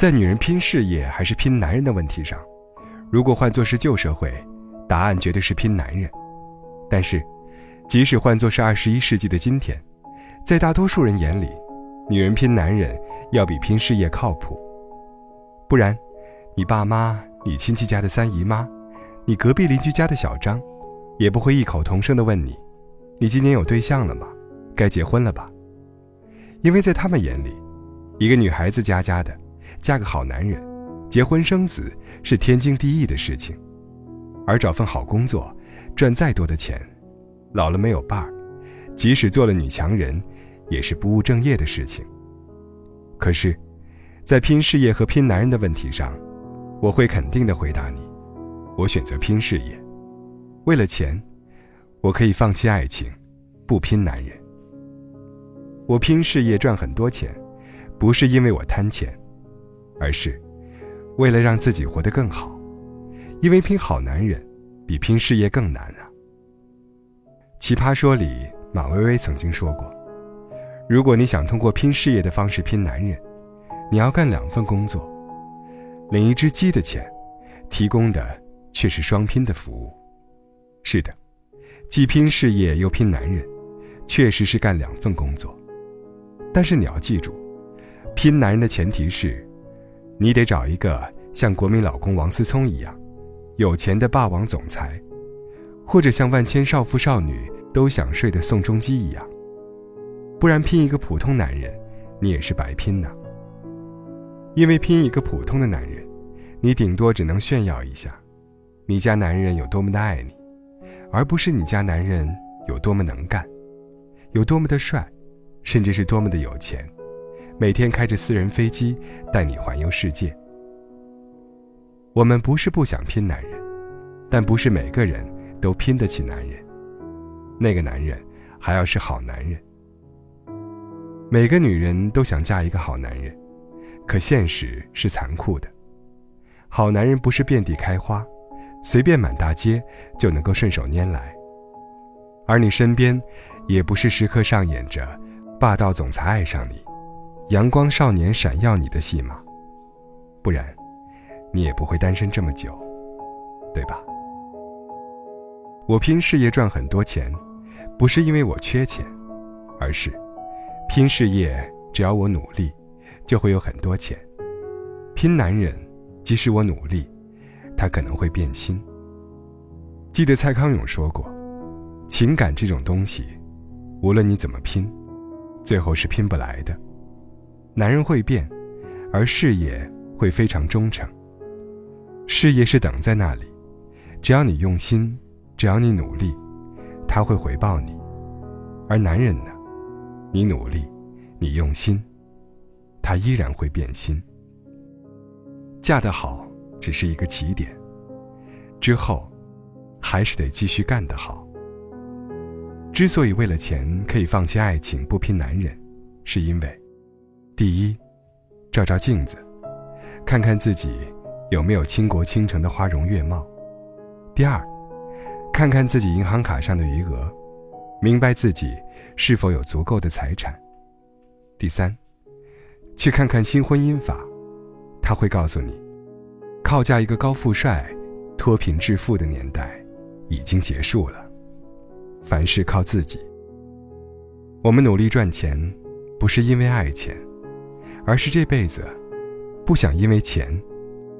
在女人拼事业还是拼男人的问题上，如果换作是旧社会，答案绝对是拼男人。但是，即使换作是二十一世纪的今天，在大多数人眼里，女人拼男人要比拼事业靠谱。不然，你爸妈、你亲戚家的三姨妈、你隔壁邻居家的小张，也不会异口同声地问你：“你今年有对象了吗？该结婚了吧？”因为在他们眼里，一个女孩子家家的，嫁个好男人，结婚生子是天经地义的事情，而找份好工作，赚再多的钱，老了没有伴儿，即使做了女强人，也是不务正业的事情。可是，在拼事业和拼男人的问题上，我会肯定的回答你：我选择拼事业，为了钱，我可以放弃爱情，不拼男人。我拼事业赚很多钱，不是因为我贪钱，而是为了让自己活得更好。因为拼好男人比拼事业更难啊。奇葩说里，马薇薇曾经说过：“如果你想通过拼事业的方式拼男人，你要干两份工作，领一只鸡的钱，提供的却是双拼的服务。”是的，既拼事业又拼男人，确实是干两份工作。但是你要记住，拼男人的前提是，你得找一个像国民老公王思聪一样，有钱的霸王总裁，或者像万千少妇少女都想睡的宋仲基一样。不然拼一个普通男人，你也是白拼呐。因为拼一个普通的男人，你顶多只能炫耀一下，你家男人有多么的爱你，而不是你家男人有多么能干，有多么的帅。甚至是多么的有钱，每天开着私人飞机带你环游世界。我们不是不想拼男人，但不是每个人都拼得起男人。那个男人还要是好男人。每个女人都想嫁一个好男人，可现实是残酷的。好男人不是遍地开花，随便满大街就能够顺手拈来。而你身边，也不是时刻上演着。霸道总裁爱上你，阳光少年闪耀你的戏码，不然，你也不会单身这么久，对吧？我拼事业赚很多钱，不是因为我缺钱，而是拼事业只要我努力，就会有很多钱。拼男人，即使我努力，他可能会变心。记得蔡康永说过，情感这种东西，无论你怎么拼。最后是拼不来的。男人会变，而事业会非常忠诚。事业是等在那里，只要你用心，只要你努力，他会回报你。而男人呢，你努力，你用心，他依然会变心。嫁得好只是一个起点，之后，还是得继续干得好。之所以为了钱可以放弃爱情不拼男人，是因为，第一，照照镜子，看看自己有没有倾国倾城的花容月貌；第二，看看自己银行卡上的余额，明白自己是否有足够的财产；第三，去看看新婚姻法，他会告诉你，靠嫁一个高富帅，脱贫致富的年代已经结束了。凡事靠自己。我们努力赚钱，不是因为爱钱，而是这辈子不想因为钱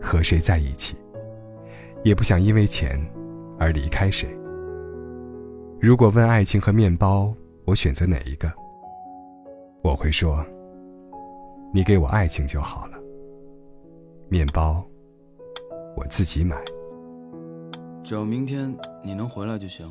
和谁在一起，也不想因为钱而离开谁。如果问爱情和面包，我选择哪一个？我会说，你给我爱情就好了，面包我自己买。只要明天你能回来就行。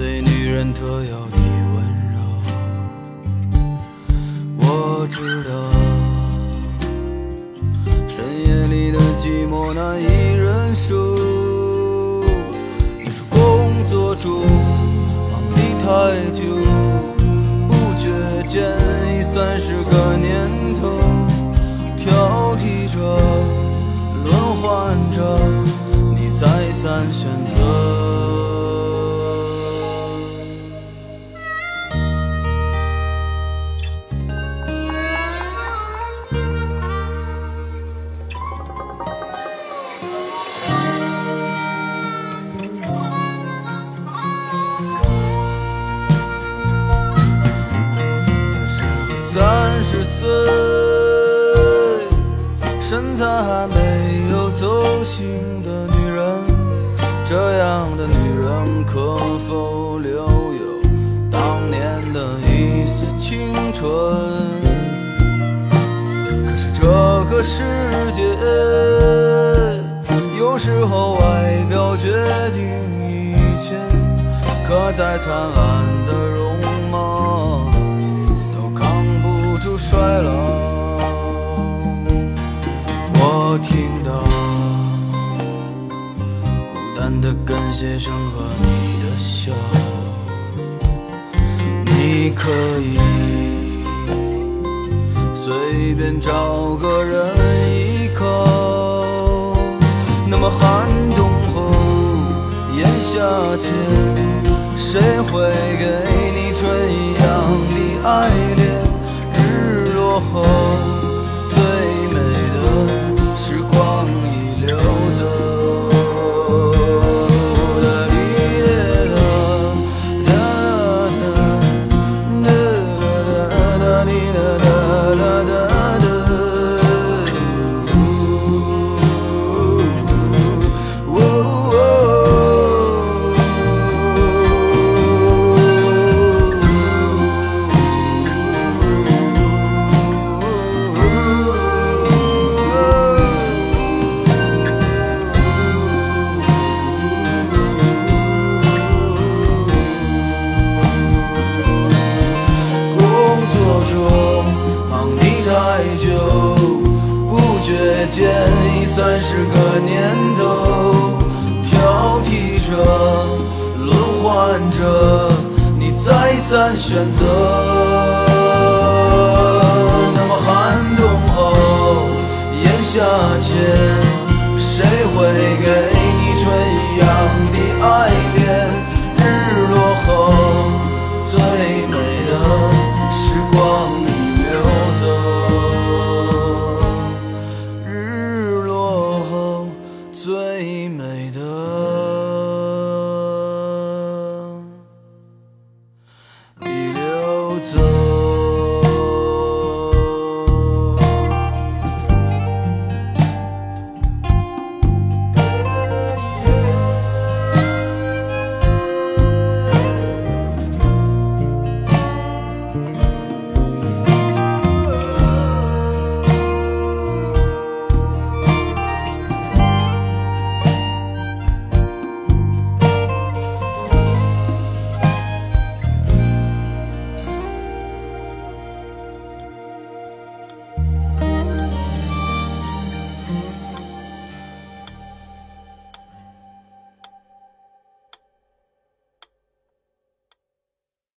对女人特有的温柔，我知道。深夜里的寂寞难以忍受。否留有当年的一丝青春？可是这个世界，有时候外表决定一切，可在灿烂的容随便找个人依靠。那么寒冬后，炎夏间，谁会给你春一样的爱恋？日落后，三十个年头，挑剔着，轮换着，你再三选择。